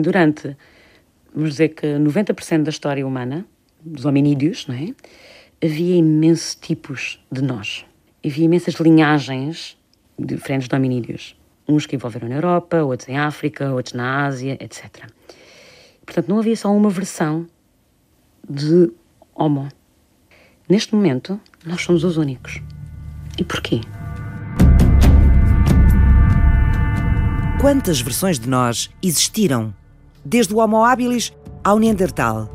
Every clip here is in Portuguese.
Durante, vamos dizer que 90% da história humana, dos hominídeos, não é? havia imensos tipos de nós. Havia imensas linhagens diferentes de hominídeos. Uns que envolveram na Europa, outros em África, outros na Ásia, etc. Portanto, não havia só uma versão de Homo. Neste momento, nós somos os únicos. E porquê? Quantas versões de nós existiram? Desde o Homo habilis ao Neandertal.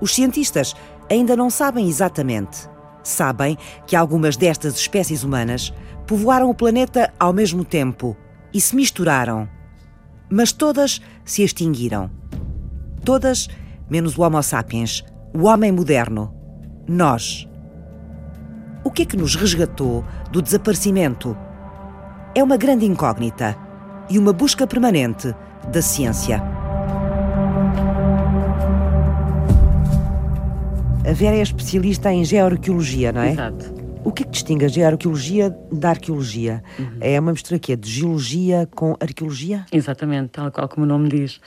Os cientistas ainda não sabem exatamente. Sabem que algumas destas espécies humanas povoaram o planeta ao mesmo tempo e se misturaram. Mas todas se extinguiram. Todas, menos o Homo sapiens, o homem moderno. Nós. O que é que nos resgatou do desaparecimento? É uma grande incógnita e uma busca permanente da ciência. A Vera é especialista em geoarqueologia, não é? Exato. O que é que distingue a geoarqueologia da arqueologia? Uhum. É uma mistura aqui de geologia com arqueologia? Exatamente, tal qual como o nome diz.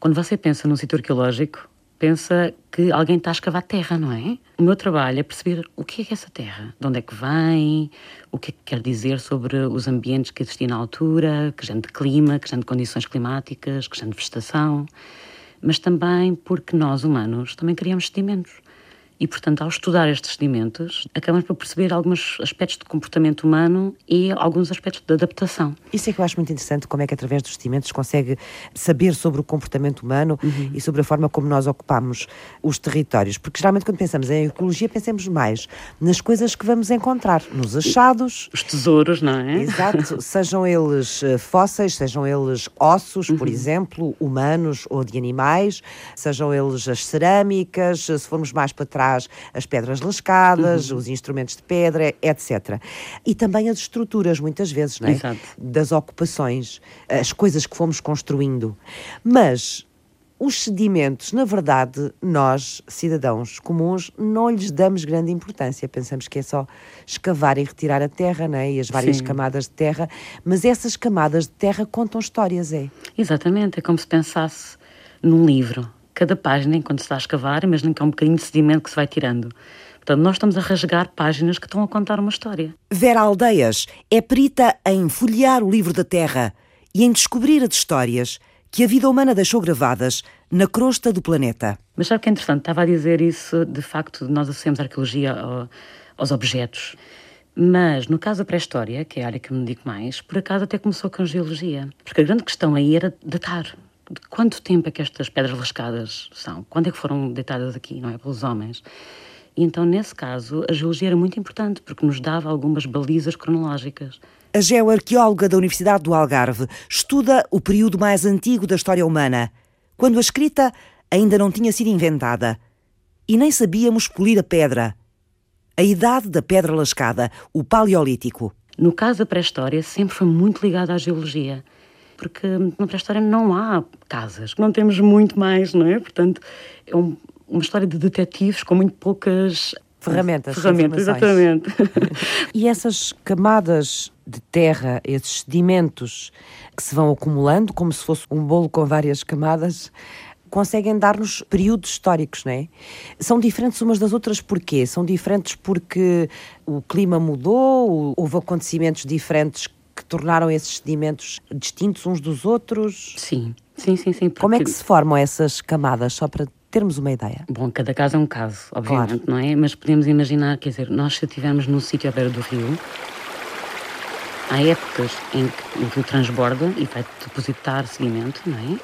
Quando você pensa num sítio arqueológico, pensa que alguém está a escavar terra, não é? O meu trabalho é perceber o que é, que é essa terra, de onde é que vem, o que é que quer dizer sobre os ambientes que existiam na altura, que género de clima, que género de condições climáticas, que género de vegetação, mas também porque nós, humanos, também criamos sedimentos. E, portanto, ao estudar estes sedimentos, acabamos por perceber alguns aspectos de comportamento humano e alguns aspectos de adaptação. Isso é que eu acho muito interessante, como é que através dos sedimentos consegue saber sobre o comportamento humano uhum. e sobre a forma como nós ocupamos os territórios. Porque geralmente quando pensamos em ecologia, pensamos mais nas coisas que vamos encontrar, nos achados. Os tesouros, não é? Exato, sejam eles eh, fósseis, sejam eles ossos, uhum. por exemplo, humanos ou de animais, sejam eles as cerâmicas, se formos mais para trás as pedras lascadas, uhum. os instrumentos de pedra, etc. E também as estruturas, muitas vezes, não é? Exato. Das ocupações, as coisas que fomos construindo. Mas os sedimentos, na verdade, nós, cidadãos comuns, não lhes damos grande importância. Pensamos que é só escavar e retirar a terra, né? e as várias Sim. camadas de terra, mas essas camadas de terra contam histórias, é? Exatamente, é como se pensasse num livro cada página, enquanto se está a escavar, imagina que é um bocadinho de sedimento que se vai tirando. Portanto, nós estamos a rasgar páginas que estão a contar uma história. Vera Aldeias é perita em folhear o livro da Terra e em descobrir as histórias que a vida humana deixou gravadas na crosta do planeta. Mas sabe o que é interessante? Estava a dizer isso, de facto, nós associamos a arqueologia aos objetos. Mas no caso da pré-história, que é a área que me dedico mais, por acaso até começou com a geologia. Porque a grande questão aí era datar de quanto tempo é que estas pedras lascadas são? Quando é que foram deitadas aqui, não é? Pelos homens. E então, nesse caso, a geologia era muito importante, porque nos dava algumas balizas cronológicas. A geoarqueóloga da Universidade do Algarve estuda o período mais antigo da história humana, quando a escrita ainda não tinha sido inventada. E nem sabíamos polir a pedra. A idade da pedra lascada, o Paleolítico. No caso da pré-história, sempre foi muito ligada à geologia porque na pré-história não há casas, não temos muito mais, não é? Portanto, é um, uma história de detetives com muito poucas ferramentas. Ferramentas, exatamente. e essas camadas de terra, esses sedimentos que se vão acumulando, como se fosse um bolo com várias camadas, conseguem dar-nos períodos históricos, não é? São diferentes umas das outras porquê? São diferentes porque o clima mudou, houve acontecimentos diferentes tornaram esses sedimentos distintos uns dos outros? Sim, sim, sim. sim porque... Como é que se formam essas camadas, só para termos uma ideia? Bom, cada caso é um caso, obviamente, claro. não é? Mas podemos imaginar, quer dizer, nós se estivermos num sítio à beira do rio, há épocas em que o rio transborda e vai depositar sedimento, não é?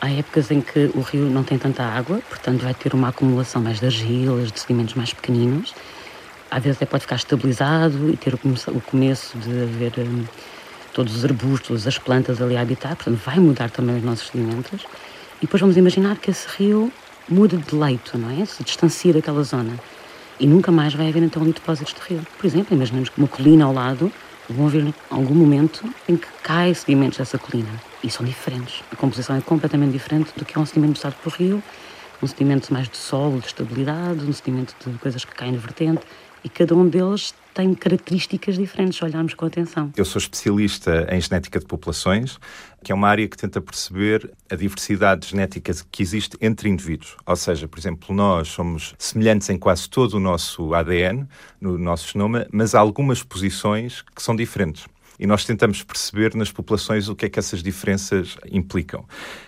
Há épocas em que o rio não tem tanta água, portanto vai ter uma acumulação mais de argilas, de sedimentos mais pequeninos às vezes até pode ficar estabilizado e ter o, começo de haver um, todos os arbustos, as plantas ali a habitar, portanto vai mudar também os nossos sedimentos. E depois vamos imaginar que esse rio muda de leito, não é? Se distancia daquela zona. E nunca mais vai haver então depósitos de rio. Por exemplo, imaginemos que uma colina ao lado vão haver algum momento em que caem sedimentos dessa colina. E são diferentes. A composição é completamente diferente do que é um sedimento passado por rio, um sedimento mais de solo, de estabilidade, um sedimento de coisas que caem na vertente e cada um deles tem características diferentes, se olharmos com atenção. Eu sou especialista em genética de populações, que é uma área que tenta perceber a diversidade genética que existe entre indivíduos. Ou seja, por exemplo, nós somos semelhantes em quase todo o nosso ADN, no nosso genoma, mas há algumas posições que são diferentes e nós tentamos perceber nas populações o que é que essas diferenças implicam.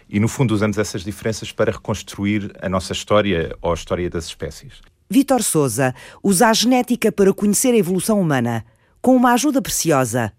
E, no fundo, usamos essas diferenças para reconstruir a nossa história ou a história das espécies. Vítor Souza usa a genética para conhecer a evolução humana, com uma ajuda preciosa,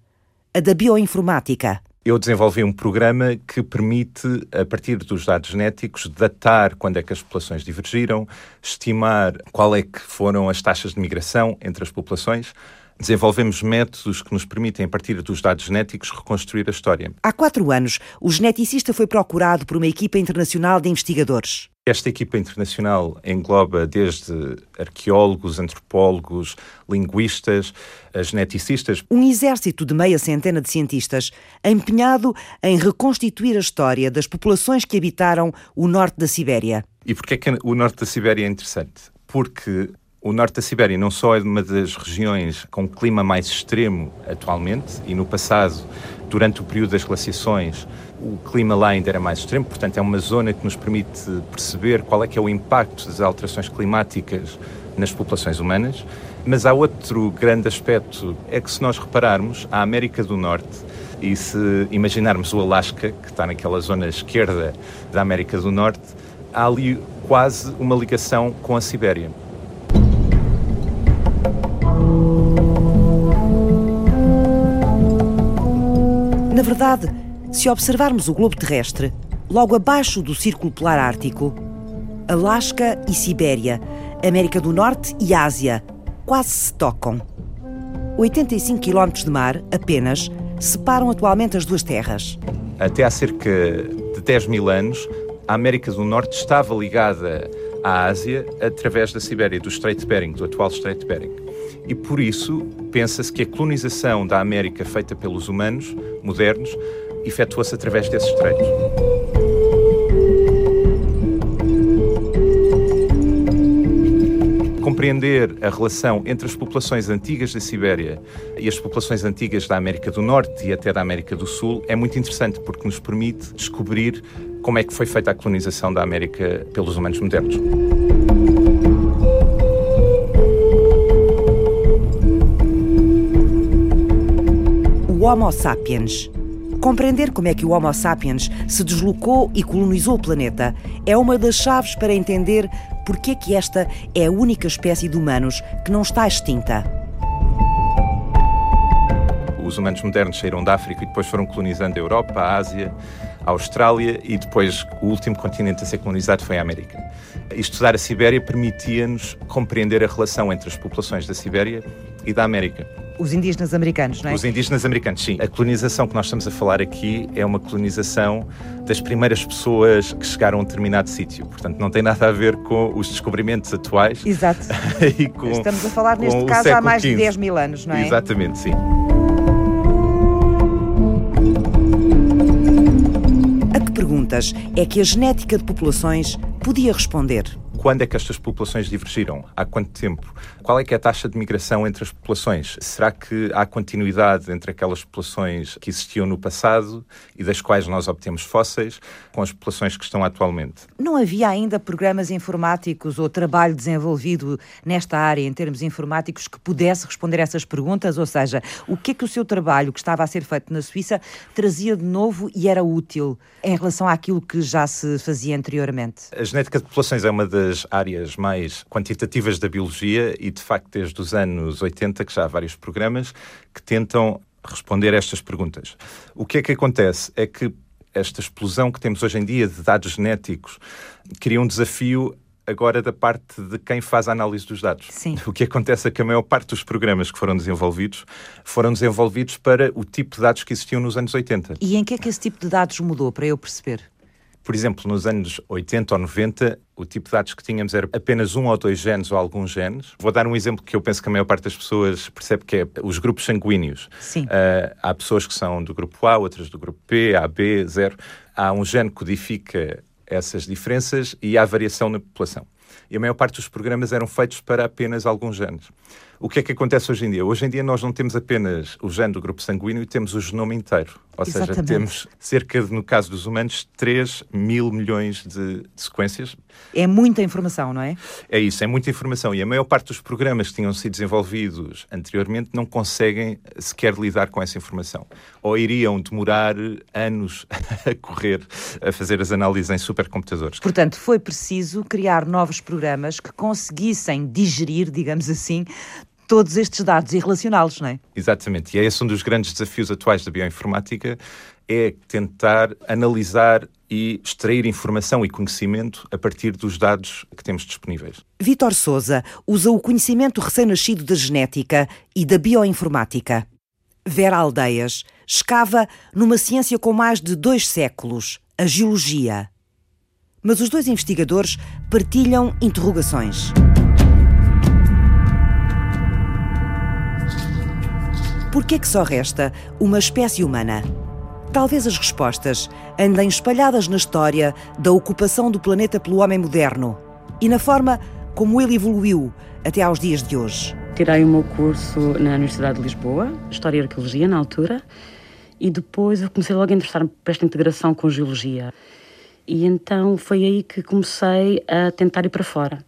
a da bioinformática. Eu desenvolvi um programa que permite, a partir dos dados genéticos, datar quando é que as populações divergiram, estimar qual é que foram as taxas de migração entre as populações, Desenvolvemos métodos que nos permitem, a partir dos dados genéticos, reconstruir a história. Há quatro anos, o geneticista foi procurado por uma equipa internacional de investigadores. Esta equipa internacional engloba desde arqueólogos, antropólogos, linguistas, geneticistas. Um exército de meia centena de cientistas empenhado em reconstituir a história das populações que habitaram o norte da Sibéria. E porquê é que o norte da Sibéria é interessante? Porque o norte da Sibéria não só é uma das regiões com clima mais extremo atualmente, e no passado, durante o período das glaciações, o clima lá ainda era mais extremo, portanto é uma zona que nos permite perceber qual é que é o impacto das alterações climáticas nas populações humanas. Mas há outro grande aspecto, é que se nós repararmos, a América do Norte e se imaginarmos o Alasca, que está naquela zona esquerda da América do Norte, há ali quase uma ligação com a Sibéria. Na verdade, se observarmos o globo terrestre, logo abaixo do Círculo Polar Ártico, Alasca e Sibéria, América do Norte e Ásia quase se tocam. 85 km de mar, apenas, separam atualmente as duas terras. Até há cerca de 10 mil anos, a América do Norte estava ligada à Ásia através da Sibéria, do Estreito de Bering, do atual Estreito de Bering. E por isso pensa-se que a colonização da América feita pelos humanos modernos efetuou-se através desses estreitos. compreender a relação entre as populações antigas da Sibéria e as populações antigas da América do Norte e até da América do Sul é muito interessante porque nos permite descobrir como é que foi feita a colonização da América pelos humanos modernos. O Homo sapiens. Compreender como é que o Homo sapiens se deslocou e colonizou o planeta é uma das chaves para entender porque é que esta é a única espécie de humanos que não está extinta. Os humanos modernos saíram da África e depois foram colonizando a Europa, a Ásia, a Austrália e depois o último continente a ser colonizado foi a América. Estudar a Sibéria permitia-nos compreender a relação entre as populações da Sibéria e da América. Os indígenas americanos, não é? Os indígenas americanos, sim. A colonização que nós estamos a falar aqui é uma colonização das primeiras pessoas que chegaram a um determinado sítio. Portanto, não tem nada a ver com os descobrimentos atuais. Exato. com, estamos a falar, neste caso, há mais de 10 mil anos, não é? Exatamente, sim. A que perguntas é que a genética de populações podia responder? Quando é que estas populações divergiram? Há quanto tempo? Qual é que é a taxa de migração entre as populações? Será que há continuidade entre aquelas populações que existiam no passado e das quais nós obtemos fósseis com as populações que estão atualmente? Não havia ainda programas informáticos ou trabalho desenvolvido nesta área em termos informáticos que pudesse responder a essas perguntas? Ou seja, o que é que o seu trabalho que estava a ser feito na Suíça trazia de novo e era útil em relação àquilo que já se fazia anteriormente? A genética de populações é uma das das áreas mais quantitativas da biologia e, de facto, desde os anos 80 que já há vários programas que tentam responder a estas perguntas. O que é que acontece? É que esta explosão que temos hoje em dia de dados genéticos cria um desafio agora da parte de quem faz a análise dos dados. Sim. O que acontece é que a maior parte dos programas que foram desenvolvidos foram desenvolvidos para o tipo de dados que existiam nos anos 80. E em que é que esse tipo de dados mudou, para eu perceber? Por exemplo, nos anos 80 ou 90, o tipo de dados que tínhamos era apenas um ou dois genes ou alguns genes. Vou dar um exemplo que eu penso que a maior parte das pessoas percebe que é os grupos sanguíneos. Sim. Uh, há pessoas que são do grupo A, outras do grupo P, A, B, zero. Há um gene que codifica essas diferenças e há variação na população. E a maior parte dos programas eram feitos para apenas alguns genes. O que é que acontece hoje em dia? Hoje em dia nós não temos apenas o gene do grupo sanguíneo, temos o genoma inteiro. Ou Exatamente. seja, temos cerca de, no caso dos humanos, 3 mil milhões de, de, sequências. É muita informação, não é? É isso, é muita informação. E a maior parte dos programas que tinham sido desenvolvidos anteriormente não conseguem sequer lidar com essa informação. Ou iriam demorar anos a correr, a fazer as análises em supercomputadores. Portanto, foi preciso criar novos programas que conseguissem digerir, digamos assim, todos estes dados e relacioná-los, não é? Exatamente. E é esse um dos grandes desafios atuais da bioinformática, é tentar analisar e extrair informação e conhecimento a partir dos dados que temos disponíveis. Vítor Souza usa o conhecimento recém-nascido da genética e da bioinformática. Vera Aldeias escava numa ciência com mais de dois séculos, a geologia. Mas os dois investigadores partilham interrogações. Por que é que só resta uma espécie humana? Talvez as respostas andem espalhadas na história da ocupação do planeta pelo homem moderno e na forma como ele evoluiu até aos dias de hoje. Tirei o meu curso na Universidade de Lisboa, História e Arqueologia, na altura, e depois eu comecei logo a interessar-me por esta integração com Geologia. E então foi aí que comecei a tentar ir para fora,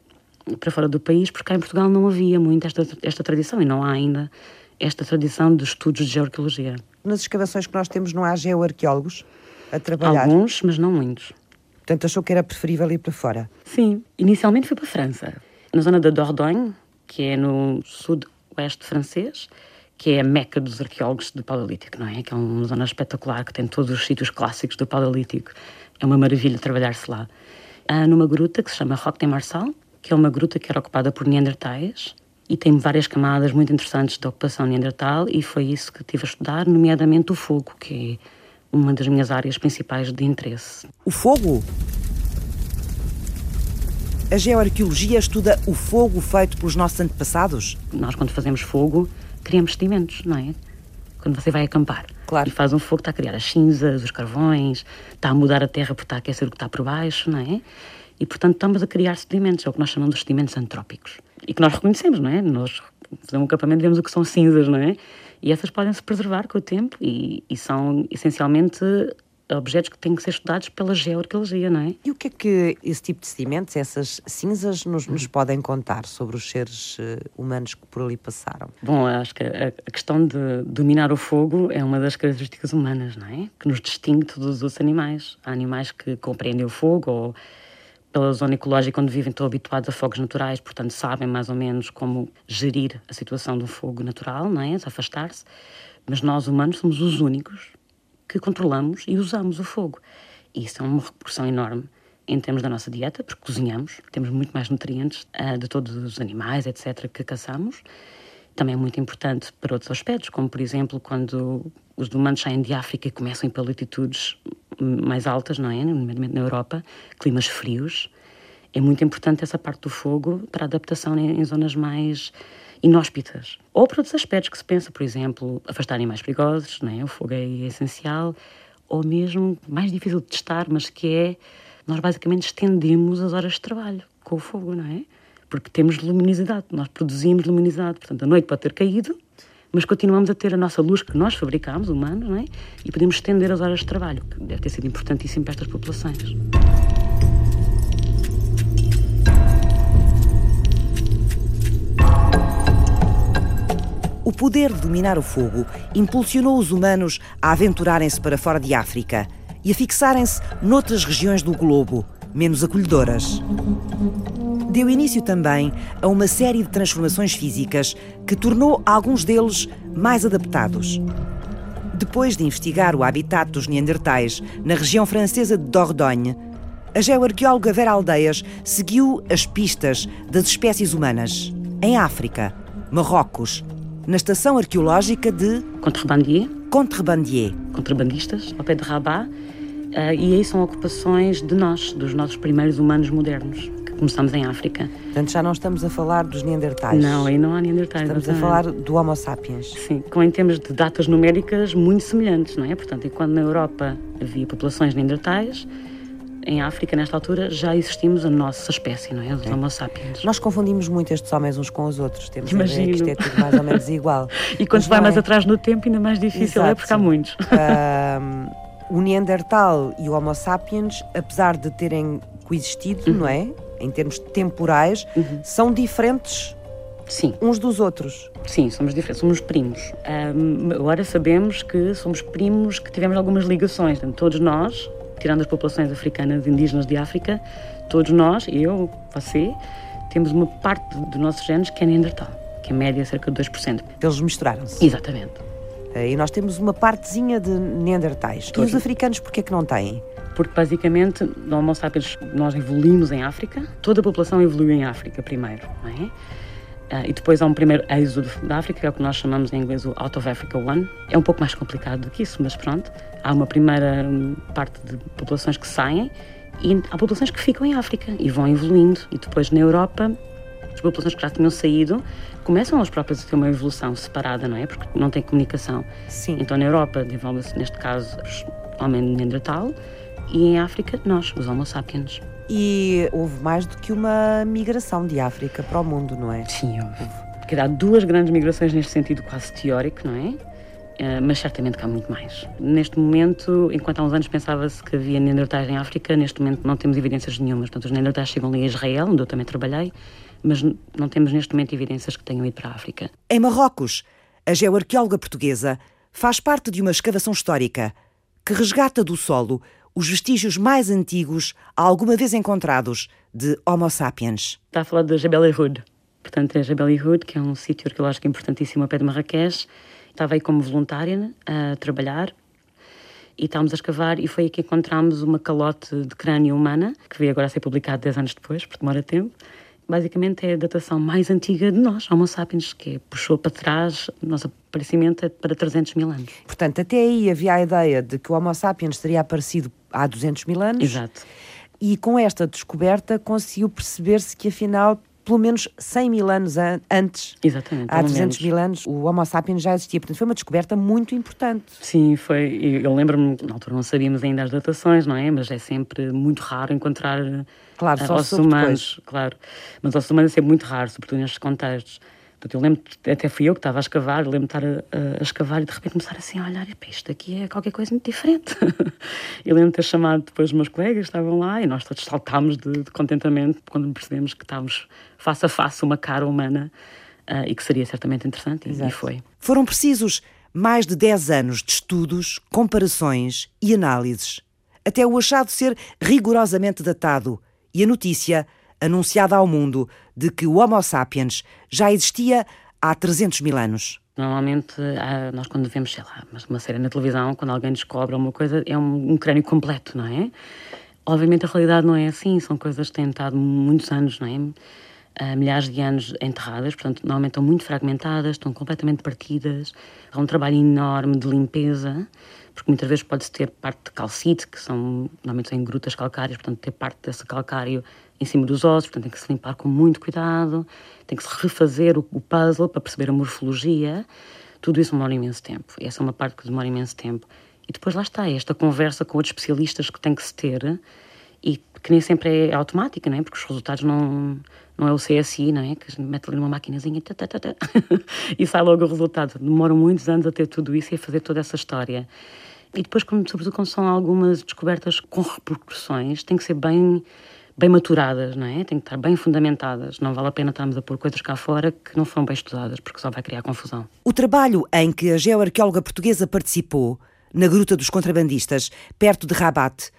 para fora do país, porque cá em Portugal não havia muito esta, esta tradição e não há ainda esta tradição de estudos de geoarqueologia. Nas escavações que nós temos não há geoarqueólogos a trabalhar? Alguns, mas não muitos. Portanto, achou que era preferível ir para fora? Sim. Inicialmente fui para a França, na zona da Dordogne, que é no sudoeste francês, que é a meca dos arqueólogos do Paleolítico, não é? Que é uma zona espetacular, que tem todos os sítios clássicos do Paleolítico. É uma maravilha trabalhar-se lá. Há numa gruta que se chama Roque de Marçal, que é uma gruta que era ocupada por neandertais, e tem várias camadas muito interessantes de ocupação neandertal e foi isso que tive a estudar, nomeadamente o fogo, que é uma das minhas áreas principais de interesse. O fogo? A geoarqueologia estuda o fogo feito pelos nossos antepassados? Nós, quando fazemos fogo, criamos sedimentos, não é? Quando você vai acampar claro. e faz um fogo, está a criar as cinzas, os carvões, está a mudar a terra porque está a aquecer o que está por baixo, não é? E, portanto, estamos a criar sedimentos, é o que nós chamamos de sedimentos antrópicos. E que nós reconhecemos, não é? Nós fazemos um acampamento vemos o que são cinzas, não é? E essas podem se preservar com o tempo e, e são essencialmente objetos que têm que ser estudados pela geoarqueologia, não é? E o que é que esse tipo de sedimentos, essas cinzas, nos, nos podem contar sobre os seres uh, humanos que por ali passaram? Bom, acho que a, a, questão de dominar o fogo é uma das características humanas, não é? Que nos distingue de todos os outros animais. Há animais que compreendem o fogo ou pela zona ecológica onde vivem, estão habituados a fogos naturais, portanto sabem mais ou menos como gerir a situação do fogo natural, não é? afastar-se. Mas nós, humanos, somos os únicos que controlamos e usamos o fogo. E isso é uma repercussão enorme em termos da nossa dieta, porque cozinhamos, temos muito mais nutrientes uh, de todos os animais, etc., que caçamos. Também é muito importante para outros aspectos, como, por exemplo, quando os humanos saem de África e começam a ir para latitudes mais altas, não é? Nomeadamente na Europa, climas frios. É muito importante essa parte do fogo para adaptação em, em zonas mais inóspitas. Ou para outros aspectos que se pensa, por exemplo, afastar animais perigosos, não é? O fogo é essencial. Ou mesmo, mais difícil de testar, mas que é, nós basicamente estendemos as horas de trabalho com o fogo, não é? Porque temos luminosidade, nós produzimos luminosidade. Portanto, a noite pode ter caído, mas continuamos a ter a nossa luz que nós fabricamos, humanos, não é? e podemos estender as horas de trabalho, que deve ter sido importantíssimo para estas populações. O poder de dominar o fogo impulsionou os humanos a aventurarem-se para fora de África e a fixarem-se noutras regiões do globo, menos acolhedoras deu início também a uma série de transformações físicas que tornou alguns deles mais adaptados. Depois de investigar o habitat dos Neandertais na região francesa de Dordogne, a geoarqueóloga Vera Aldeias seguiu as pistas das espécies humanas em África, Marrocos, na estação arqueológica de Contrebandier. Contrebandier. Contrabandistas, ao pé de Rabat. Uh, e aí são ocupações de nós, dos nossos primeiros humanos modernos começamos em África. Portanto, já não estamos a falar dos Neandertais. Não, aí não há Neandertais. Estamos a falar do Homo sapiens. Sim, com em termos de datas numéricas muito semelhantes, não é? Portanto, enquanto na Europa havia populações Neandertais, em África, nesta altura, já existimos a nossa espécie, não é? Os Homo sapiens. Nós confundimos muito estes homens uns com os outros. Temos Imagino. que isto é tudo mais ou menos igual. e quando se vai mais é. atrás no tempo, ainda mais difícil Exato. é porque há muitos. Um, o Neandertal e o Homo sapiens, apesar de terem coexistido, uhum. não é? Em termos temporais, uhum. são diferentes Sim. uns dos outros. Sim, somos diferentes, somos primos. Um, agora sabemos que somos primos que tivemos algumas ligações. Então, todos nós, tirando as populações africanas indígenas de África, todos nós, eu, você, temos uma parte dos nossos genes que é Neandertal, que em média é cerca de 2%. Eles misturaram-se. Exatamente. E nós temos uma partezinha de Neandertais. E os africanos, porquê que não têm? Porque basicamente, no Homo sapiens, nós evoluímos em África, toda a população evoluiu em África primeiro, não é? Uh, e depois há um primeiro êxodo da África, que é o que nós chamamos em inglês o Out of Africa One. É um pouco mais complicado do que isso, mas pronto. Há uma primeira hum, parte de populações que saem e há populações que ficam em África e vão evoluindo. E depois na Europa, as populações que já tinham saído começam as próprias a ter uma evolução separada, não é? Porque não tem comunicação. Sim. Então na Europa desenvolve-se, neste caso, os homens Neandertal e em África, nós, os Homo sapiens. E houve mais do que uma migração de África para o mundo, não é? Sim, houve. Porque há duas grandes migrações neste sentido quase teórico, não é? Uh, mas certamente que há muito mais. Neste momento, enquanto há uns anos pensava-se que havia Neandertais em África, neste momento não temos evidências nenhumas. Portanto, os Neandertais chegam ali a Israel, onde eu também trabalhei, mas não temos neste momento evidências que tenham ido para a África. Em Marrocos, a geoarqueóloga portuguesa faz parte de uma escavação histórica que resgata do solo os vestígios mais antigos alguma vez encontrados de Homo sapiens. Está a falar de Jebel Irhoud. Portanto, é Jebel Irhoud, que é um sítio arqueológico importantíssimo a pé de Marrakech. Estava aí como voluntária a trabalhar e estávamos a escavar e foi aí que encontramos uma calote de crânio humana, que veio agora a ser publicado 10 anos depois, porque demora tempo basicamente é a datação mais antiga de nós, Homo sapiens, que puxou para trás, o nosso aparecimento é para 300 mil anos. Portanto, até aí havia a ideia de que o Homo sapiens teria aparecido há 200 mil anos. Exato. E com esta descoberta conseguiu perceber-se que afinal pelo menos 100 mil anos antes, Exatamente, há 200 menos. mil anos, o Homo sapiens já existia. Portanto, foi uma descoberta muito importante. Sim, foi. Eu lembro-me, na altura não sabíamos ainda as datações, não é? Mas é sempre muito raro encontrar claro, uh, só ossos humanos. Depois. Claro. Mas ossos humanos é sempre muito raro, sobretudo nestes contextos. Portanto, eu lembro, até fui eu que estava a escavar, lembro de estar a, a, escavar e de repente começar assim a olhar, e isto aqui é qualquer coisa muito diferente. eu lembro de ter chamado depois os meus colegas, estavam lá, e nós todos saltámos de, de contentamento quando percebemos que estávamos face a face uma cara humana uh, e que seria certamente interessante, e, e foi. Foram precisos mais de 10 anos de estudos, comparações e análises, até o achado ser rigorosamente datado e a notícia anunciada ao mundo de que o Homo sapiens já existia há 300 mil anos. Normalmente, nós quando vemos, sei lá, uma série na televisão, quando alguém descobre alguma coisa, é um, um crânio completo, não é? Obviamente a realidade não é assim, são coisas que têm estado muitos anos, não é? Uh, milhares de anos enterradas, portanto, normalmente estão muito fragmentadas, estão completamente partidas. Há um trabalho enorme de limpeza, porque muitas vezes pode-se ter parte de calcite, que são, normalmente são em grutas calcárias, portanto, ter parte desse calcário em cima dos ossos, portanto tem que se limpar com muito cuidado, tem que se refazer o, o puzzle para perceber a morfologia. Tudo isso demora imenso tempo. Essa é uma parte que demora imenso tempo. E depois lá está, esta conversa com outros especialistas que tem que se ter que nem sempre é automática, não é? Porque os resultados não, não é o CSI, não é? Que mete ali numa maquinazinha tá, tá, tá, e sai logo o resultado. Demoram muitos anos a ter tudo isso e a fazer toda essa história. E depois, sobretudo quando são algumas descobertas com repercussões, tem que ser bem bem maturadas, não é? Tem que estar bem fundamentadas. Não vale a pena estarmos a pôr coisas cá fora que não foram bem estudadas, porque só vai criar confusão. O trabalho em que a geoarqueóloga portuguesa participou, na Gruta dos Contrabandistas, perto de Rabat,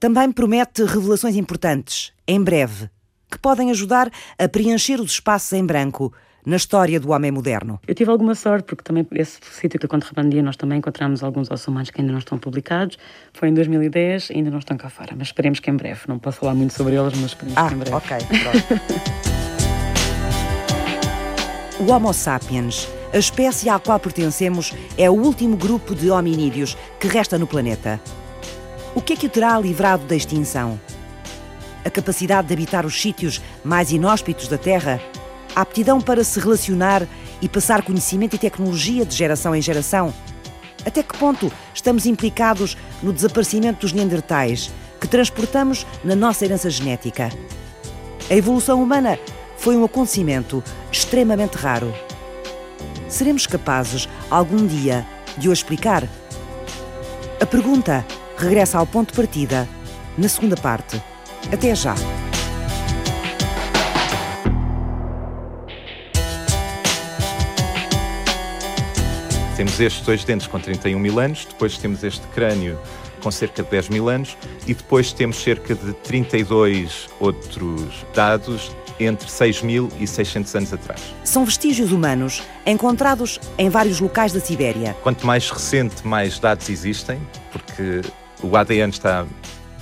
também promete revelações importantes, em breve, que podem ajudar a preencher os espaços em branco na história do homem moderno? Eu tive alguma sorte, porque também esse sítio que eu contrabandia, nós também encontramos alguns ossos humanos que ainda não estão publicados. Foi em 2010, ainda não estão cá fora, mas esperemos que em breve. Não posso falar muito sobre eles, mas esperemos ah, que em breve. ok, o Homo sapiens, a espécie à qual pertencemos, é o último grupo de hominídeos que resta no planeta. O que é que o terá livrado da extinção? A capacidade de habitar os sítios mais inóspitos da Terra a aptidão para se relacionar e passar conhecimento e tecnologia de geração em geração? Até que ponto estamos implicados no desaparecimento dos Neandertais, que transportamos na nossa herança genética. A evolução humana foi um acontecimento extremamente raro. Seremos capazes, algum dia, de o explicar? A pergunta regressa ao ponto de partida, na segunda parte. Até já! Temos estes dois dentes com 31 mil anos, depois temos este crânio com cerca de 10 mil anos e depois temos cerca de 32 outros dados entre 6 mil e 600 anos atrás. São vestígios humanos encontrados em vários locais da Sibéria. Quanto mais recente, mais dados existem, porque o ADN está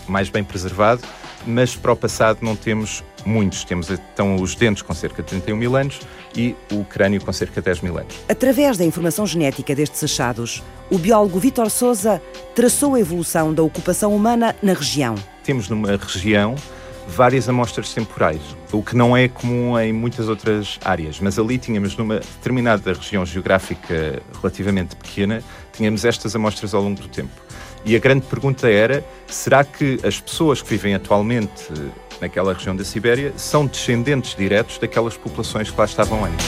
mais bem preservado, mas para o passado não temos muitos. Temos então os dentes com cerca de 31 mil anos e o crânio com cerca de 10 mil anos. Através da informação genética destes achados, o biólogo Vítor Souza traçou a evolução da ocupação humana na região. Temos numa região várias amostras temporais, o que não é comum em muitas outras áreas, mas ali tínhamos numa determinada região geográfica relativamente pequena, tínhamos estas amostras ao longo do tempo. E a grande pergunta era: será que as pessoas que vivem atualmente naquela região da Sibéria são descendentes diretos daquelas populações que lá estavam antes?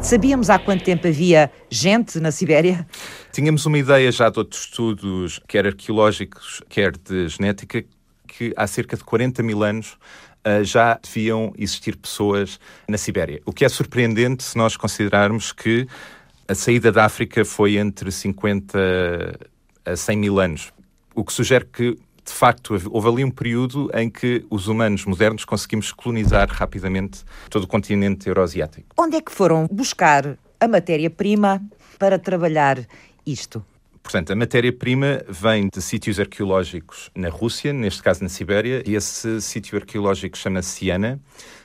Sabíamos há quanto tempo havia gente na Sibéria? Tínhamos uma ideia já de outros estudos, quer arqueológicos, quer de genética, que há cerca de 40 mil anos uh, já deviam existir pessoas na Sibéria. O que é surpreendente se nós considerarmos que a saída da África foi entre 50 a 100 mil anos, o que sugere que de facto, houve ali um período em que os humanos modernos conseguimos colonizar rapidamente todo o continente euroasiático. Onde é que foram buscar a matéria-prima para trabalhar isto? Portanto, a matéria-prima vem de sítios arqueológicos na Rússia, neste caso na Sibéria, e esse sítio arqueológico chama-se Siena.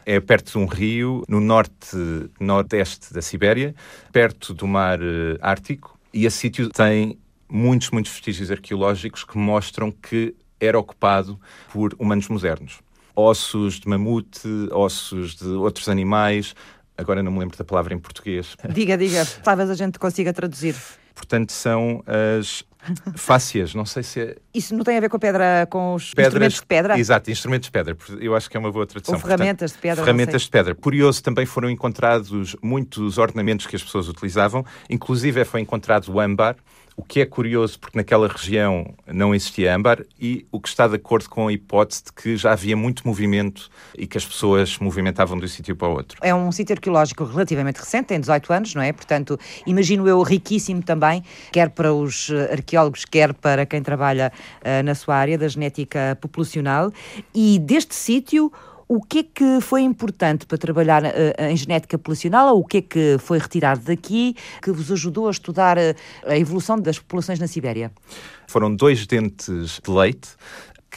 É perto de um rio, no norte-nordeste da Sibéria, perto do mar eh, Ártico, e esse sítio tem muitos, muitos vestígios arqueológicos que mostram que era ocupado por humanos modernos. Ossos de mamute, ossos de outros animais. Agora não me lembro da palavra em português. Diga, diga. Talvez a gente consiga traduzir. Portanto, são as fácias, não sei se é... Isso não tem a ver com a pedra, com os Pedras, instrumentos de pedra? Exato, instrumentos de pedra. Eu acho que é uma boa tradução. Ou ferramentas Portanto, de pedra. Ferramentas de pedra. Curioso, também foram encontrados muitos ornamentos que as pessoas utilizavam. Inclusive foi encontrado o âmbar, o que é curioso, porque naquela região não existia âmbar e o que está de acordo com a hipótese de que já havia muito movimento e que as pessoas movimentavam de um sítio para o outro. É um sítio arqueológico relativamente recente, tem 18 anos, não é? Portanto, imagino eu riquíssimo também, quer para os eh, arqueólogos, quer para quem trabalha uh, na sua área da genética populacional. E deste sítio, o que é que foi importante para trabalhar uh, em genética populacional ou o que é que foi retirado daqui que vos ajudou a estudar uh, a evolução das populações na Sibéria? Foram dois dentes de leite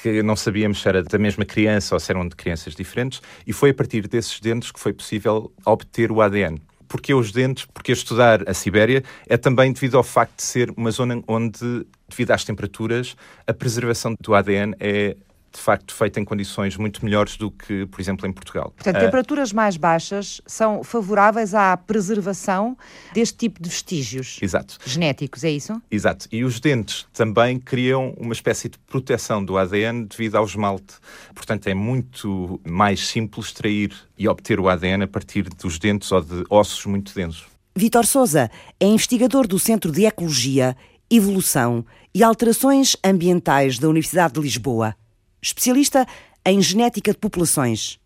que não sabíamos se era da mesma criança ou se eram de crianças diferentes, e foi a partir desses dentes que foi possível obter o ADN. Porque os dentes? Porque estudar a Sibéria é também devido ao facto de ser uma zona onde, devido às temperaturas, a preservação do ADN é de facto feita em condições muito melhores do que, por exemplo, em Portugal. Portanto, uh, temperaturas mais baixas são favoráveis à preservação deste tipo de vestígios exato. genéticos, é isso? Exato. E os dentes também criam uma espécie de proteção do ADN devido ao esmalte. Portanto, é muito mais simples extrair e obter o ADN a partir dos dentes ou de ossos muito densos. Vítor Souza é investigador do Centro de Ecologia, Evolução e Alterações Ambientais da Universidade de Lisboa especialista em genética de populações.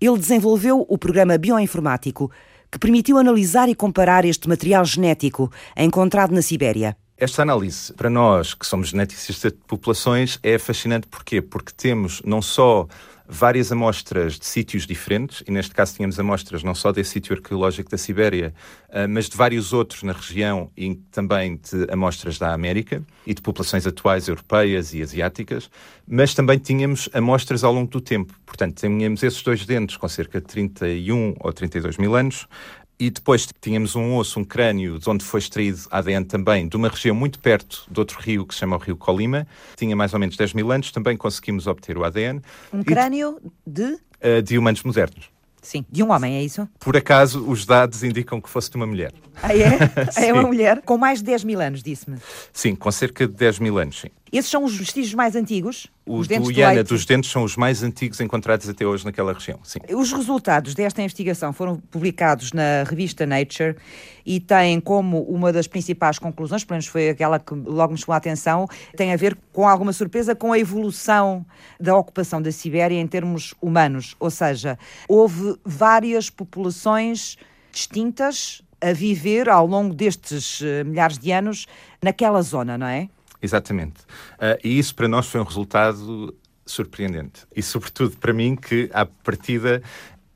Ele desenvolveu o programa bioinformático que permitiu analisar e comparar este material genético encontrado na Sibéria. Esta análise, para nós que somos geneticistas de populações, é fascinante porquê? Porque temos não só várias amostras de sítios diferentes, e neste caso tínhamos amostras não só desse sítio arqueológico da Sibéria, ah, mas de vários outros na região e também de amostras da América e de populações atuais europeias e asiáticas, mas também tínhamos amostras ao longo do tempo. Portanto, tínhamos esses dois dentes com cerca de 31 ou 32 mil anos, e depois tínhamos um osso, um crânio, de onde foi extraído ADN também, de uma região muito perto de outro rio que se chama o Rio Colima. Tinha mais ou menos 10 mil anos, também conseguimos obter o ADN. Um crânio de? Uh, de humanos modernos. Sim, de um homem, é isso? Por acaso, os dados indicam que fosse de uma mulher. Ah, é? é uma mulher com mais de 10 mil anos, disse-me. Sim, com cerca de 10 mil anos, sim. Esses são os vestígios mais antigos? Os, os do Iana dos dentes são os mais antigos encontrados até hoje naquela região, sim. Os resultados desta investigação foram publicados na revista Nature e têm como uma das principais conclusões, pelo menos foi aquela que logo me chamou a atenção, tem a ver com alguma surpresa com a evolução da ocupação da Sibéria em termos humanos. Ou seja, houve várias populações distintas a viver ao longo destes uh, milhares de anos naquela zona, não é? Exatamente. Uh, e isso para nós foi um resultado surpreendente. E sobretudo para mim, que à partida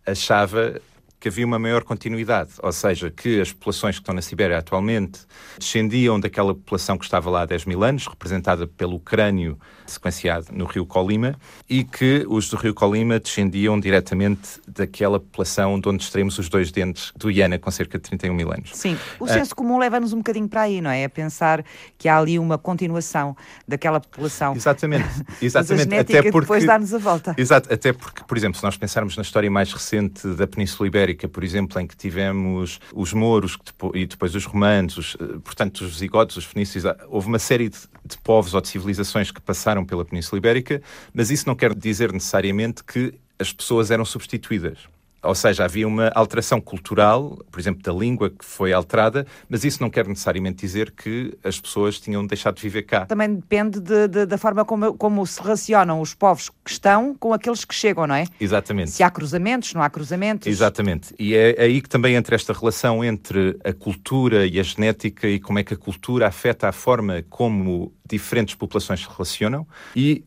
achava que havia uma maior continuidade, ou seja, que as populações que estão na Sibéria atualmente descendiam daquela população que estava lá há 10 mil anos, representada pelo crânio sequenciado no rio Colima, e que os do rio Colima descendiam diretamente daquela população de onde extraímos os dois dentes do Iana, com cerca de 31 mil anos. Sim, o senso comum leva-nos um bocadinho para aí, não é? A pensar que há ali uma continuação daquela população. Exatamente, exatamente. até porque depois dá-nos a volta. Exato, até porque, por exemplo, se nós pensarmos na história mais recente da Península Ibérica, por exemplo, em que tivemos os mouros e depois os romanos, os, eh, portanto, os zigotos, os fenícios, houve uma série de, de povos ou de civilizações que passaram pela Península Ibérica, mas isso não quer dizer necessariamente que as pessoas eram substituídas. Ou seja, havia uma alteração cultural, por exemplo, da língua que foi alterada, mas isso não quer necessariamente dizer que as pessoas tinham deixado de viver cá. Também depende de, de, da forma como, como, se relacionam os povos que estão com aqueles que chegam, não é? Exatamente. Se há cruzamentos, não há cruzamentos. Exatamente. E é aí que também entra esta relação entre a cultura e a genética e como é que a cultura afeta a forma como diferentes populações se relacionam. E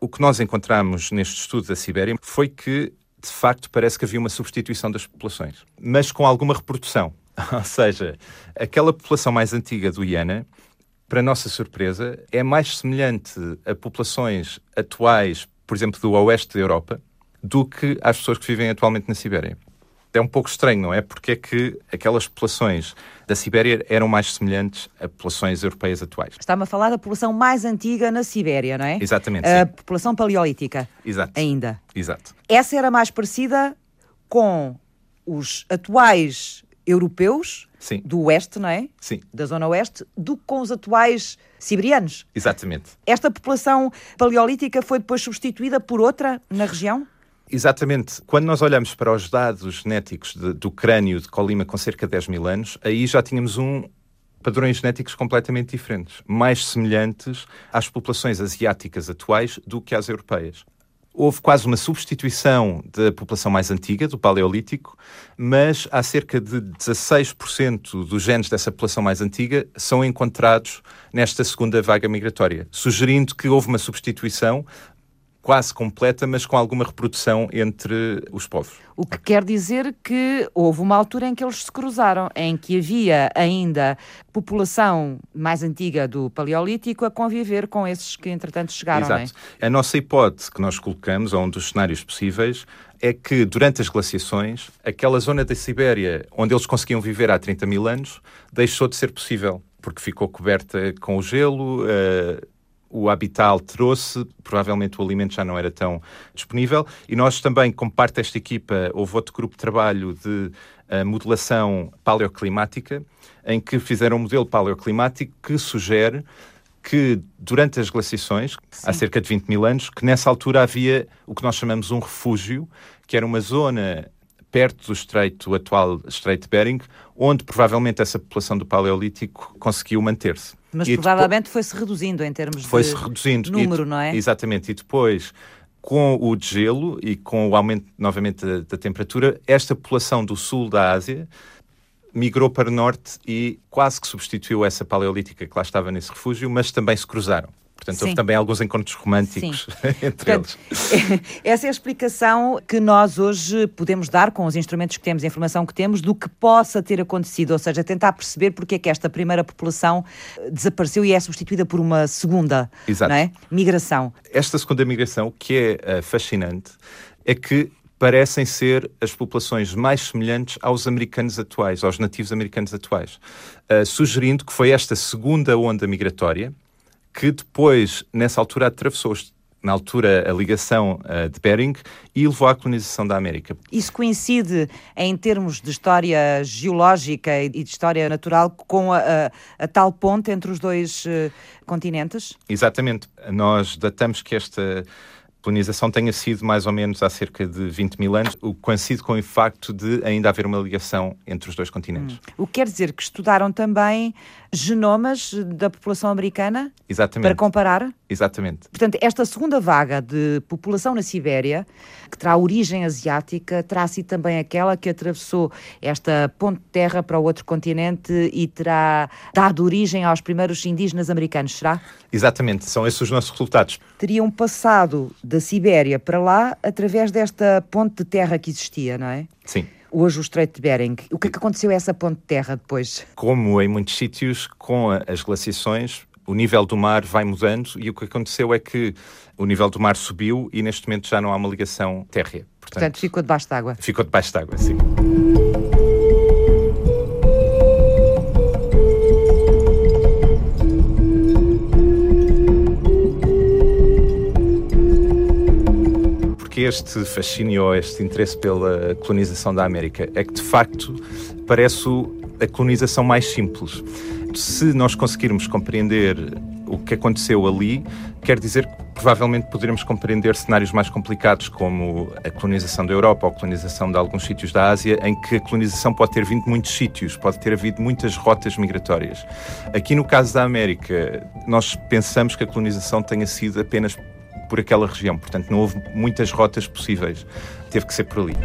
o que nós encontramos neste estudo da Sibéria foi que de facto parece que havia uma substituição das populações, mas com alguma reprodução. Ou seja, aquela população mais antiga do Iana, para nossa surpresa, é mais semelhante a populações atuais, por exemplo, do oeste da Europa, do que às pessoas que vivem atualmente na Sibéria é um pouco estranho, não é? Porque é que aquelas populações da Sibéria eram mais semelhantes a populações europeias atuais. Está-me a falar da população mais antiga na Sibéria, não é? Exatamente. A sim. população paleolítica. Exato. Ainda. Exato. Essa era mais parecida com os atuais europeus Sim. do oeste, não é? Sim. Da zona oeste, do que com os atuais siberianos. Exatamente. Esta população paleolítica foi depois substituída por outra na região? Exatamente. Quando nós olhamos para os dados genéticos de, do crânio de Colima com cerca de 10 mil anos, aí já tínhamos um padrões genéticos completamente diferentes, mais semelhantes às populações asiáticas atuais do que às europeias. Houve quase uma substituição da população mais antiga, do Paleolítico, mas há cerca de 16% dos genes dessa população mais antiga são encontrados nesta segunda vaga migratória, sugerindo que houve uma substituição quase completa, mas com alguma reprodução entre os povos. O que quer dizer que houve uma altura em que eles se cruzaram, em que havia ainda população mais antiga do Paleolítico a conviver com esses que entretanto chegaram. Exato. É? A nossa hipótese que nós colocamos, ou um dos cenários possíveis, é que durante as glaciações, aquela zona da Sibéria onde eles conseguiam viver há 30 mil anos deixou de ser possível porque ficou coberta com o gelo, uh, o habitat alterou-se, provavelmente o alimento já não era tão disponível. E nós também, como parte desta equipa, houve outro grupo de trabalho de uh, modelação paleoclimática, em que fizeram um modelo paleoclimático que sugere que durante as glaciações, Sim. há cerca de 20 mil anos, que nessa altura havia o que nós chamamos um refúgio, que era uma zona perto do estreito, atual Estreito de Bering, onde provavelmente essa população do Paleolítico conseguiu manter-se. Mas e provavelmente depois... foi-se reduzindo em termos foi-se de reduzindo. número, não é? Exatamente. E depois, com o gelo e com o aumento novamente da, da temperatura, esta população do sul da Ásia migrou para o norte e quase que substituiu essa paleolítica que lá estava nesse refúgio, mas também se cruzaram. Portanto, Sim. houve também alguns encontros românticos entre Portanto, eles. Essa é a explicação que nós hoje podemos dar com os instrumentos que temos, a informação que temos, do que possa ter acontecido, ou seja, tentar perceber porque é que esta primeira população desapareceu e é substituída por uma segunda é? migração. Esta segunda migração, o que é uh, fascinante, é que parecem ser as populações mais semelhantes aos americanos atuais, aos nativos americanos atuais, uh, sugerindo que foi esta segunda onda migratória que depois, nessa altura, atravessou na altura, a ligação uh, de Bering e levou à colonização da América. Isso coincide, em termos de história geológica e de história natural, com a, a, a tal ponte entre os dois uh, continentes? Exatamente. Nós datamos que esta colonização tenha sido mais ou menos há cerca de 20 mil anos, o que coincide com o facto de ainda haver uma ligação entre os dois continentes. Hum. O que quer dizer que estudaram também genomas da população americana? Exatamente. Para comparar? Exatamente. Portanto, esta segunda vaga de população na Sibéria, que terá origem asiática, terá sido também aquela que atravessou esta ponte de terra para o outro continente e terá dado origem aos primeiros indígenas americanos, será? Exatamente, são esses os nossos resultados. Teriam passado da Sibéria para lá através desta ponte de terra que existia, não é? Sim hoje o Estreito de Bering. O que é que aconteceu a essa ponte de terra depois? Como em muitos sítios, com as glaciações, o nível do mar vai mudando e o que aconteceu é que o nível do mar subiu e neste momento já não há uma ligação térrea. Portanto, Portanto ficou debaixo d'água. Ficou debaixo d'água, sim. Porque este fascínio ou este interesse pela colonização da América é que de facto parece a colonização mais simples se nós conseguirmos compreender o que aconteceu ali, quer dizer que provavelmente poderemos compreender cenários mais complicados, como a colonização da Europa ou a colonização de alguns sítios da Ásia, em que a colonização pode ter vindo de muitos sítios, pode ter havido muitas rotas migratórias. Aqui no caso da América, nós pensamos que a colonização tenha sido apenas por aquela região, portanto não houve muitas rotas possíveis, teve que ser por ali.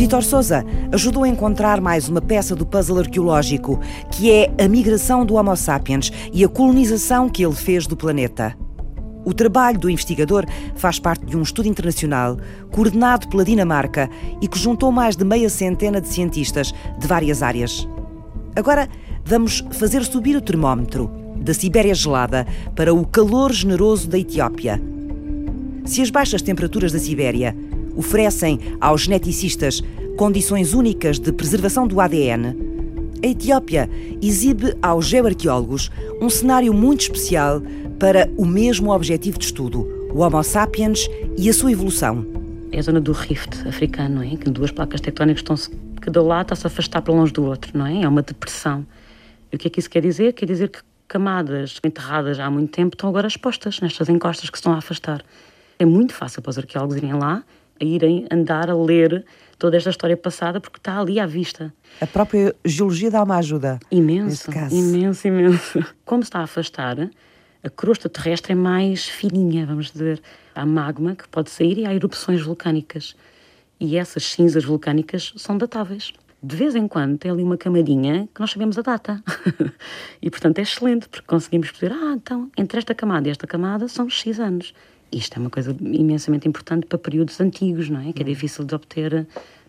Vitor Souza ajudou a encontrar mais uma peça do puzzle arqueológico, que é a migração do Homo sapiens e a colonização que ele fez do planeta. O trabalho do investigador faz parte de um estudo internacional coordenado pela Dinamarca e que juntou mais de meia centena de cientistas de várias áreas. Agora vamos fazer subir o termómetro da Sibéria gelada para o calor generoso da Etiópia. Se as baixas temperaturas da Sibéria oferecem aos geneticistas condições únicas de preservação do ADN, a Etiópia exibe aos geoarqueólogos um cenário muito especial para o mesmo objetivo de estudo, o Homo sapiens e a sua evolução. É a zona do Rift africano, não é? Que duas placas tectónicas estão-se, cada lado está-se afastar para longe do outro, não é? É uma depressão. E o que é que isso quer dizer? Quer dizer que camadas enterradas há muito tempo estão agora expostas nestas encostas que se estão a afastar. É muito fácil para os arqueólogos irem lá a irem andar a ler toda esta história passada porque está ali à vista. A própria geologia dá uma ajuda. Imenso, imenso, imenso. Como está a afastar, a crosta terrestre é mais fininha, vamos dizer. Há magma que pode sair e há erupções vulcânicas. E essas cinzas vulcânicas são datáveis. De vez em quando tem ali uma camadinha que nós sabemos a data. e portanto é excelente, porque conseguimos perceber, ah, então, entre esta camada e esta camada são X anos. Isto é uma coisa imensamente importante para períodos antigos, não é? Que é difícil de obter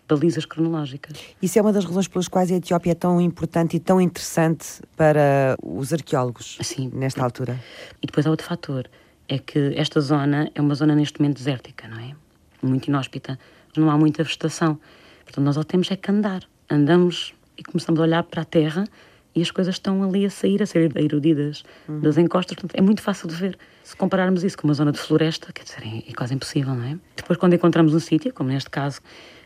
balizas cronológicas. Isso é uma das razões pelas quais a Etiópia é tão importante e tão interessante para os arqueólogos Sim. nesta altura. E depois há outro fator, é que esta zona é uma zona neste momento desértica, não é? Muito inóspita, não há muita vegetação. Portanto, nós só temos é que andar. Andamos e começamos a olhar para a terra e as coisas estão ali a sair, a ser erudidas uhum. das encostas. Portanto, é muito fácil de ver. Se compararmos isso com uma zona de floresta, quer dizer, é, é quase impossível, não é? Depois, quando encontramos um sítio, como neste caso,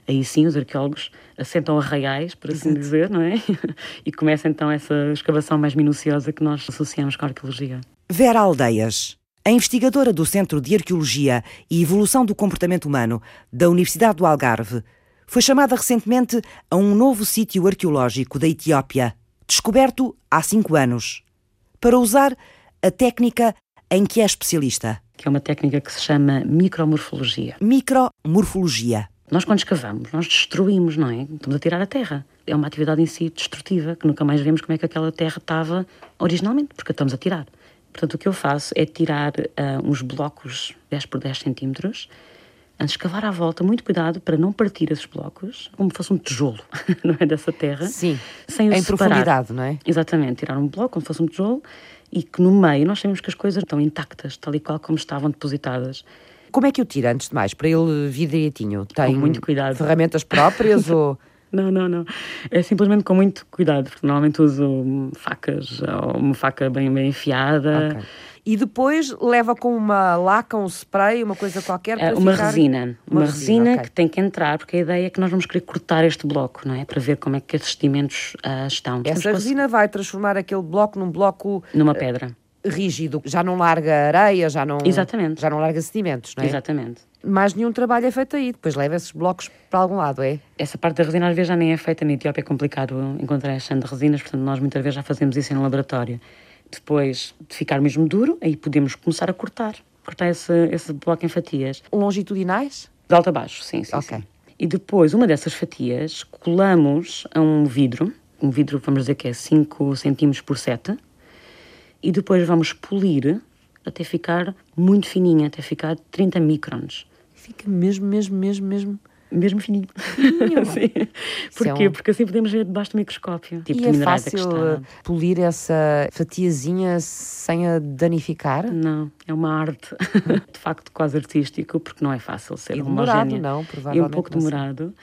aí sim os arqueólogos assentam arraiais, por assim Exato. dizer, não é? e começa então essa escavação mais minuciosa que nós associamos com a arqueologia. Vera Aldeias. A investigadora do Centro de Arqueologia e Evolução do Comportamento Humano da Universidade do Algarve foi chamada recentemente a um novo sítio arqueológico da Etiópia, descoberto há cinco anos, para usar a técnica em que é especialista. Que é uma técnica que se chama micromorfologia. Micromorfologia. Nós, quando escavamos, nós destruímos, não é? Estamos a tirar a terra. É uma atividade em si destrutiva, que nunca mais vemos como é que aquela terra estava originalmente, porque a estamos a tirar. Portanto, o que eu faço é tirar uh, uns blocos 10 por 10 centímetros antes de escavar à volta, muito cuidado para não partir esses blocos, como fosse um tijolo, não é? Dessa terra. Sim, sem em separar. profundidade, não é? Exatamente, tirar um bloco, como fosse um tijolo, e que no meio nós sabemos que as coisas estão intactas, tal e qual como estavam depositadas. Como é que o tira, antes de mais, para ele vir direitinho? Tem Com muito cuidado. ferramentas próprias ou... Não, não, não. É simplesmente com muito cuidado, porque normalmente uso facas ou uma faca bem, bem afiada. Ok. E depois leva com uma laca, um spray, uma coisa qualquer para É, uma ficar- resina. Uma, resina, ok. que tem que entrar, porque a ideia é que nós vamos querer cortar este bloco, não é? Para ver como é que esses sedimentos ah, estão. Essa resina vai transformar aquele bloco num bloco Numa pedra. Rígido, já não larga areia, já não, Exatamente. já não larga sedimentos, não é? Exatamente. Mais nenhum trabalho é feito aí, depois leva esses blocos para algum lado, é? Essa parte da resina às vezes já nem é feita. Na Etiópia é complicado encontrar esta de resinas, portanto nós muitas vezes já fazemos isso em laboratório. Depois de ficar mesmo duro, aí podemos começar a cortar. Cortar esse, esse bloco em fatias. Longitudinais? De alto a baixo, sim, sim. Ok. sim. E depois, uma dessas fatias, colamos a um vidro, um vidro, vamos dizer que é 5 centímetros por 7, e depois vamos polir até ficar muito fininha, até ficar 30 microns. Fica mesmo, mesmo, mesmo, mesmo. Mesmo fininho. Sim. Porquê? um- Porque assim podemos ver debaixo do microscópio. Tipo e é é fácil está. polir essa fatiazinha sem a danificar? Não, é uma arte, de facto, quase artístico, porque não é fácil ser E demorado, homogénea. não? E um Provavelmente pouco não sei. demorado.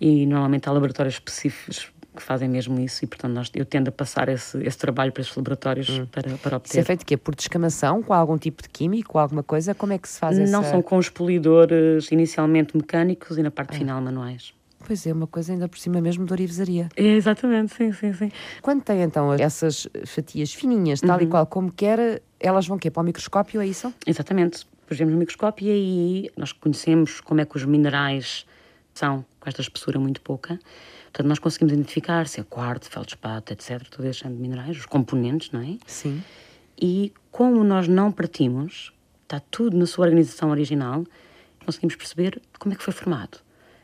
E normalmente há laboratórios específicos que fazem mesmo isso e, portanto, nós, eu tendo a passar esse, esse trabalho para esses laboratórios para, para Isso é obter. feito o quê? Por descamação, com algum tipo de químico, alguma coisa? Como é que se faz essa... Não são com os polidores inicialmente mecânicos e na Ah. parte final manuais. Pois é, uma coisa ainda por cima mesmo de orivesaria. É, exatamente, sim, sim, sim. Quando tem então essas fatias fininhas, tal Uhum. e qual como quer, elas vão quê? Para o microscópio, é isso? Exatamente. Depois vemos no microscópio e aí nós conhecemos como é que os minerais são com esta espessura muito pouca. Portanto, nós conseguimos identificar se é quartzo, feldspato, etc., todo este género de minerais, os componentes, não é? Sim. E como nós não partimos, está tudo na sua organização original, conseguimos perceber como é que foi formado.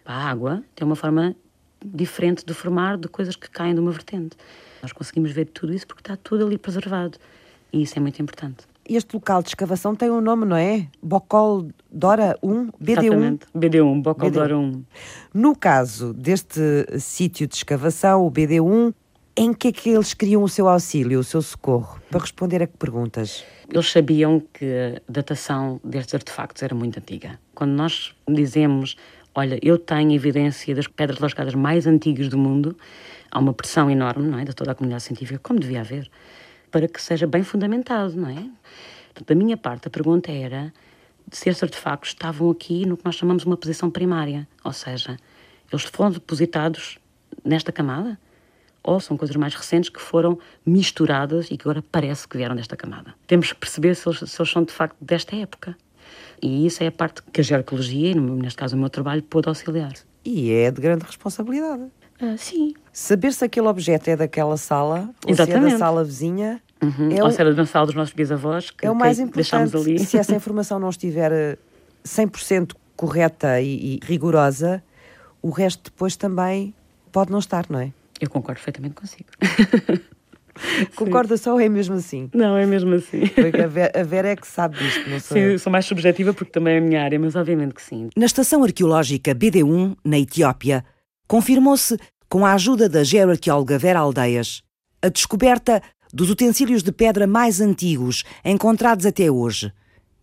A água tem uma forma diferente de formar de coisas que caem de uma vertente. Nós conseguimos ver tudo isso porque está tudo ali preservado. E isso é muito importante. Este local de escavação tem um nome, não é? Bocol Dora 1, BD1. Exatamente. BD1, Bocaldora BD1. 1. No caso deste sítio de escavação, o BD1, em que é que eles queriam o seu auxílio, o seu socorro? Para responder a que perguntas? Eles sabiam que a datação destes artefactos era muito antiga. Quando nós dizemos, olha, eu tenho evidência das pedras lascadas mais antigas do mundo, há uma pressão enorme, não é, de toda a comunidade científica, como devia haver, para que seja bem fundamentado, não é? Portanto, da minha parte, a pergunta era se estes artefactos estavam aqui no que nós chamamos uma posição primária, ou seja, eles foram depositados nesta camada? ou são coisas mais recentes que foram misturadas e que agora parece que vieram desta camada. Temos que perceber se eles, se eles são de facto desta época. E isso é a parte que a geoecologia, e neste caso o meu trabalho, pôde auxiliar. E é de grande responsabilidade. Ah, sim. Saber se aquele objeto é daquela sala ou se é da Exatamente. sala vizinha Uhum. é, Ou o, se era na sala dos nossos bisavós, que, é o mais que importante. ali. Se essa informação não estiver eh, 100% correta e, e rigorosa, o resto depois também pode não estar, não é? Eu concordo perfeitamente consigo. Concorda só ou é mesmo assim? Não, é mesmo assim. Porque a Vera, a Vera é que sabe disto, não sou Sim, eu. eu sou mais subjetiva porque também é a minha área, mas obviamente que sim. Na estação arqueológica BD1, na Etiópia, confirmou-se, com a ajuda da geoarqueóloga Vera Aldeias, a descoberta dos utensílios de pedra mais antigos encontrados até hoje.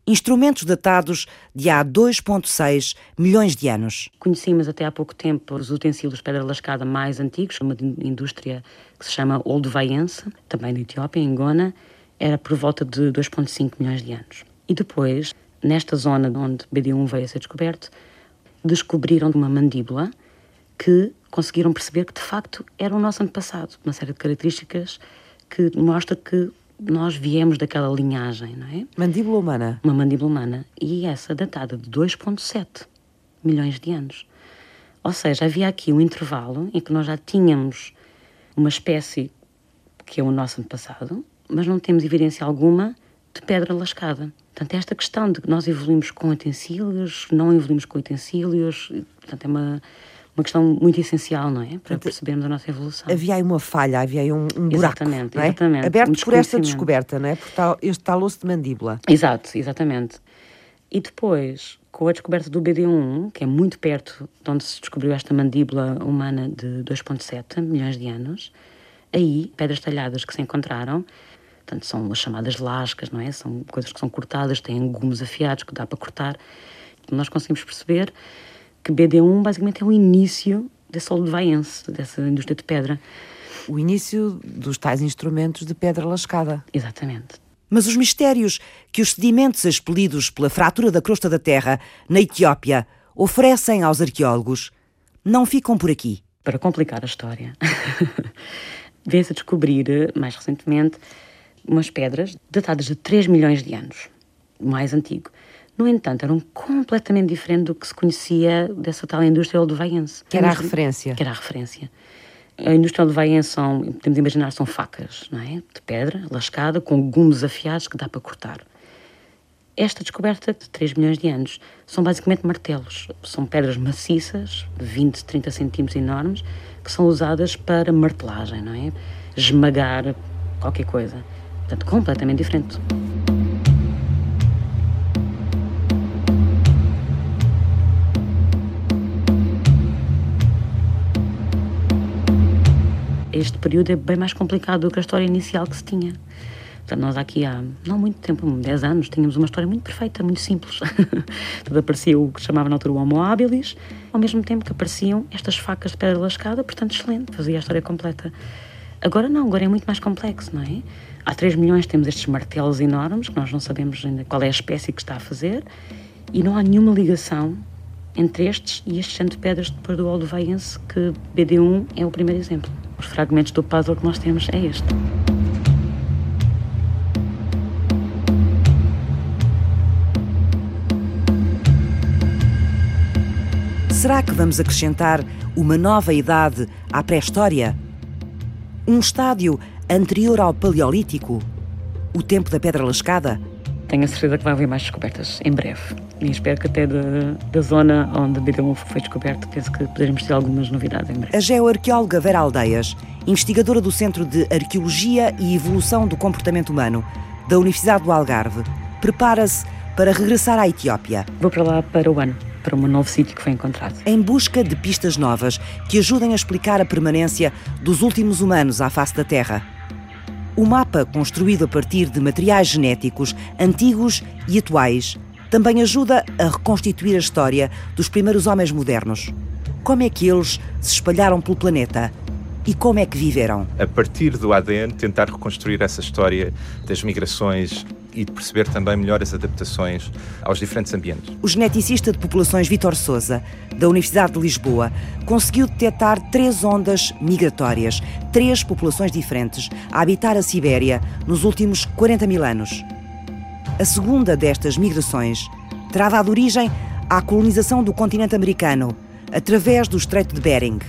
Instrumentos datados de há 2,6 milhões de anos. Conhecíamos até há pouco tempo os utensílios de pedra lascada mais antigos, uma indústria que se chama Olduvaiense, também da Etiópia, em Gona, era por volta de 2,5 milhões de anos. E depois, nesta zona onde BD1 veio a ser descoberto, descobriram uma mandíbula que conseguiram perceber que de facto era o nosso antepassado. Uma série de características que mostra que nós viemos daquela linhagem, não é? Mandíbula humana. uma mandíbula humana e essa datada de 2,7 milhões de anos. Ou seja, havia aqui um intervalo em que nós já tínhamos uma espécie que é o nosso antepassado, mas não temos evidência alguma de pedra lascada. Portanto, esta questão de que nós evoluímos com utensílios, não evoluímos com utensílios, portanto, é uma, uma questão muito essencial, não é? Para percebermos a nossa evolução. Havia aí uma falha, havia aí um, um buraco. Exatamente, é? exatamente. Aberto Um por esta descoberta, não é? Por tal, este tal osso de mandíbula. Exato, exatamente. E depois, com a descoberta do BD1, que é muito perto de onde se descobriu esta mandíbula humana de 2,7 milhões de anos, aí, pedras talhadas que se encontraram, portanto, são as chamadas lascas, não é? São coisas que são cortadas, têm gumes afiados que dá para cortar. Nós conseguimos perceber que BD1 basicamente é o início desse olduvaiense, dessa indústria de pedra. O início dos tais instrumentos de pedra lascada. Exatamente. Mas os mistérios que os sedimentos expelidos pela fratura da crosta da Terra na Etiópia oferecem aos arqueólogos não ficam por aqui. Para complicar a história, veio-se a descobrir, mais recentemente, umas pedras datadas de 3 milhões de anos, o mais antigo. No entanto, eram completamente diferentes do que se conhecia dessa tal indústria olduvaiense. Que era a referência. Que era a referência. A indústria olduvaiense são, podemos imaginar, são facas, não é? De pedra, lascada, com gumes afiados que dá para cortar. Esta descoberta de 3 milhões de anos são basicamente martelos. São pedras maciças, de 20, 30 centímetros enormes, que são usadas para martelagem, não é? Esmagar qualquer coisa. Portanto, completamente diferente. Este período é bem mais complicado do que a história inicial que se tinha. Portanto, nós aqui há não muito tempo, 10 anos, tínhamos uma história muito perfeita, muito simples. Tudo aparecia o que chamava na altura o Homo habilis, ao mesmo tempo que apareciam estas facas de pedra lascada, portanto, excelente, fazia a história completa. Agora não, agora é muito mais complexo, não é? Há 3 milhões temos estes martelos enormes, que nós não sabemos ainda qual é a espécie que está a fazer, e não há nenhuma ligação entre estes e estes centro de pedras depois do Olduvaiense, que BD1 é o primeiro exemplo. Os fragmentos do puzzle que nós temos é este. Será que vamos acrescentar uma nova idade à pré-história? Um estádio anterior ao Paleolítico? O tempo da Pedra Lascada? Tenho a certeza que vai haver mais descobertas em breve. E espero que até da, da zona onde BD1 foi descoberto, penso que poderemos ter algumas novidades em breve. A geoarqueóloga Vera Aldeias, investigadora do Centro de Arqueologia e Evolução do Comportamento Humano da Universidade do Algarve, prepara-se para regressar à Etiópia. Vou para lá para o ano para um novo sítio que foi encontrado. Em busca de pistas novas que ajudem a explicar a permanência dos últimos humanos à face da Terra. O mapa, construído a partir de materiais genéticos antigos e atuais, também ajuda a reconstituir a história dos primeiros homens modernos. Como é que eles se espalharam pelo planeta e como é que viveram? A partir do ADN, tentar reconstruir essa história das migrações e de perceber também melhor as adaptações aos diferentes ambientes. O geneticista de populações Vítor Souza, da Universidade de Lisboa, conseguiu detectar três ondas migratórias, três populações diferentes, a habitar a Sibéria nos últimos 40 mil anos. A segunda destas migrações terá dado origem à colonização do continente americano, através do Estreito de Bering.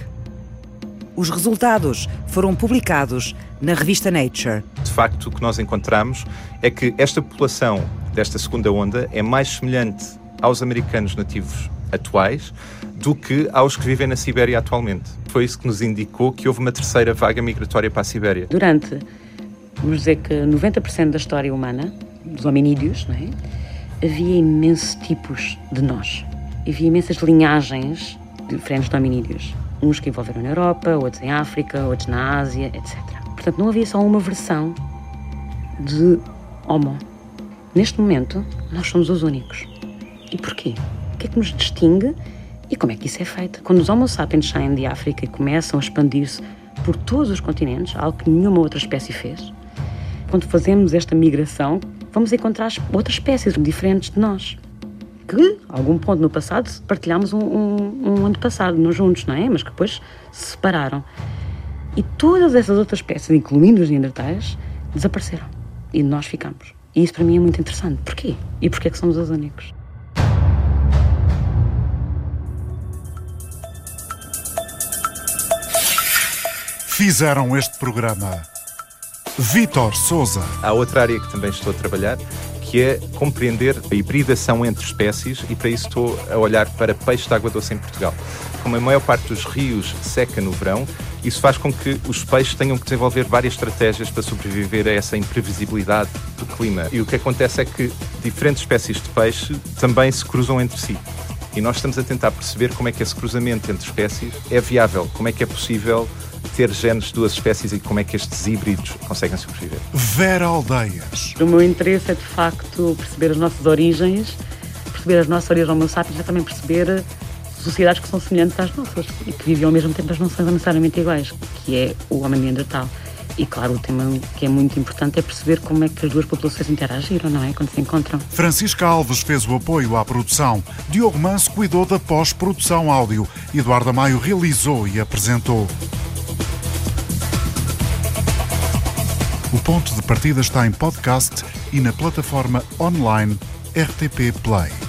Os resultados foram publicados na revista Nature. De facto, o que nós encontramos é que esta população desta segunda onda é mais semelhante aos americanos nativos atuais do que aos que vivem na Sibéria atualmente. Foi isso que nos indicou que houve uma terceira vaga migratória para a Sibéria. Durante, vamos dizer que 90% da história humana, dos hominídeos, não é? havia imensos tipos de nós. Havia imensas linhagens diferentes de hominídeos uns que envolveram na Europa, outros em África, outros na Ásia, etc. Portanto, não havia só uma versão de Homo. Neste momento, nós somos os únicos. E porquê? O que é que nos distingue e como é que isso é feito? Quando os Homo sapiens saem de África e começam a expandir-se por todos os continentes, algo que nenhuma outra espécie fez, quando fazemos esta migração, vamos encontrar outras espécies diferentes de nós que, a algum ponto no passado, partilhámos um, um, um antepassado, nós juntos, não é? Mas que depois se separaram. E todas essas outras espécies, incluindo os neandertais, desapareceram. E nós ficamos. E isso para mim é muito interessante. Porquê? E porquê é que somos os únicos? Fizeram este programa Vítor Souza. Há outra área que também estou a trabalhar, que é compreender a hibridação entre espécies e para isso estou a olhar para peixes de água doce em Portugal. Como a maior parte dos rios seca no verão, isso faz com que os peixes tenham que desenvolver várias estratégias para sobreviver a essa imprevisibilidade do clima. E o que acontece é que diferentes espécies de peixe também se cruzam entre si. E nós estamos a tentar perceber como é que esse cruzamento entre espécies é viável, como é que é possível ter genes de duas espécies e como é que estes híbridos conseguem sobreviver. Vera Aldeias. O meu interesse é, de facto, perceber as nossas origens, perceber as nossas origens homo sapiens, é também perceber sociedades que são semelhantes às nossas e que vivem ao mesmo tempo, mas não são necessariamente iguais, que é o homem neandertal. E claro, o tema que é muito importante é perceber como é que as duas populações interagiram, não é? Quando se encontram. Francisca Alves fez o apoio à produção. Diogo Manso cuidou da pós-produção áudio. Eduardo Maio realizou e apresentou. O ponto de partida está em podcast e na plataforma online RTP Play.